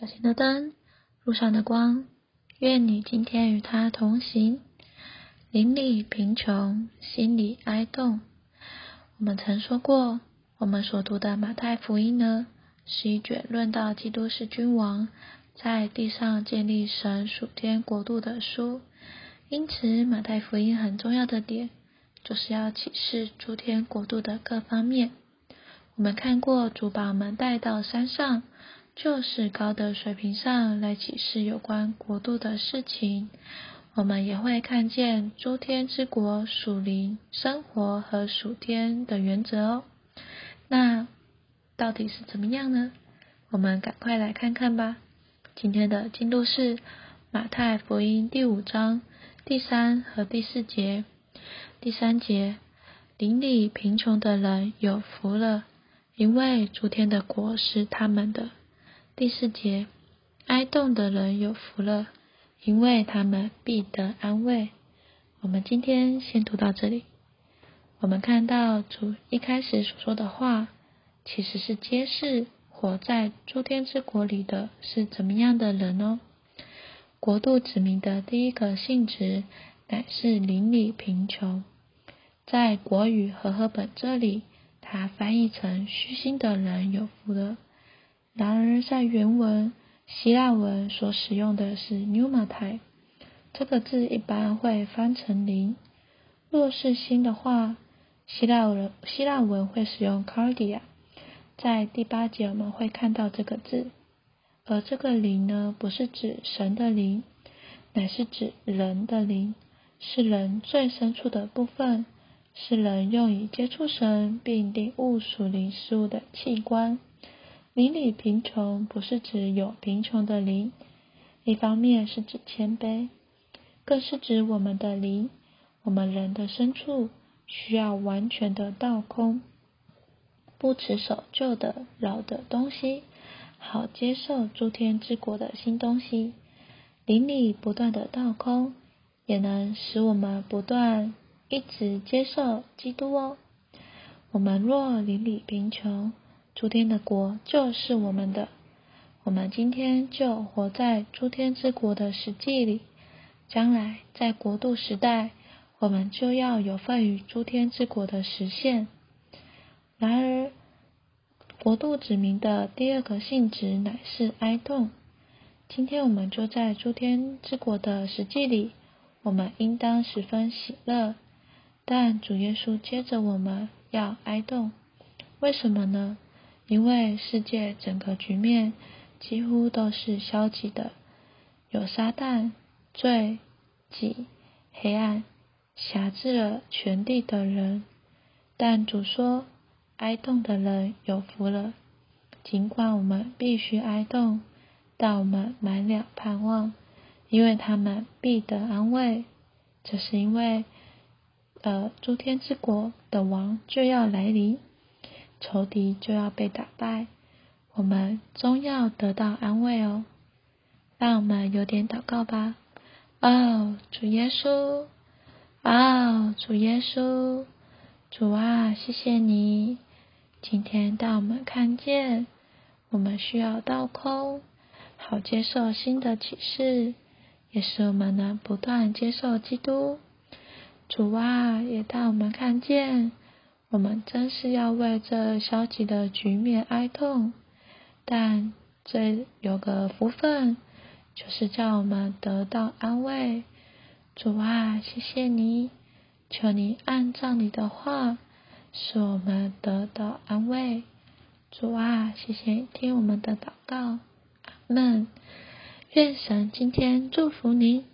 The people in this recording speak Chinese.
脚前的灯，路上的光，愿你今天与他同行。邻里贫穷，心里哀痛。我们曾说过，我们所读的马太福音呢，是一卷论到基督是君王，在地上建立神属天国度的书。因此，马太福音很重要的点，就是要启示诸天国度的各方面。我们看过主把我们带到山上。就是高的水平上来启示有关国度的事情，我们也会看见诸天之国属灵生活和属天的原则哦。那到底是怎么样呢？我们赶快来看看吧。今天的进度是马太福音第五章第三和第四节。第三节，邻里贫穷的人有福了，因为诸天的国是他们的。第四节，哀痛的人有福了，因为他们必得安慰。我们今天先读到这里。我们看到主一开始所说的话，其实是揭示活在诸天之国里的是怎么样的人哦。国度指明的第一个性质乃是邻里贫穷，在国语和合本这里，它翻译成虚心的人有福了。然而，在原文希腊文所使用的是 “pneumatai” 这个字，一般会翻成“灵”。若是新的话，希腊文希腊文会使用 “cardia”。在第八节我们会看到这个字，而这个“灵”呢，不是指神的灵，乃是指人的灵，是人最深处的部分，是人用以接触神并领悟属灵事物的器官。邻里贫穷不是指有贫穷的邻，一方面是指谦卑，更是指我们的灵，我们人的深处需要完全的倒空，不持守旧的老的东西，好接受诸天之国的新东西。邻里不断的倒空，也能使我们不断一直接受基督哦。我们若邻里贫穷，诸天的国就是我们的，我们今天就活在诸天之国的实际里。将来在国度时代，我们就要有份于诸天之国的实现。然而，国度指明的第二个性质乃是哀痛。今天我们就在诸天之国的实际里，我们应当十分喜乐。但主耶稣接着我们要哀痛，为什么呢？因为世界整个局面几乎都是消极的，有撒旦、罪、己、黑暗辖制了全地的人。但主说，哀痛的人有福了。尽管我们必须哀痛，但我们满了盼望，因为他们必得安慰。这是因为，呃，诸天之国的王就要来临。仇敌就要被打败，我们终要得到安慰哦。让我们有点祷告吧。哦，主耶稣，哦，主耶稣，主啊，谢谢你，今天带我们看见，我们需要倒空，好接受新的启示，也使我们能不断接受基督。主啊，也带我们看见。我们真是要为这消极的局面哀痛，但这有个福分，就是叫我们得到安慰。主啊，谢谢你，求你按照你的话，使我们得到安慰。主啊，谢谢你听我们的祷告，阿门。愿神今天祝福你。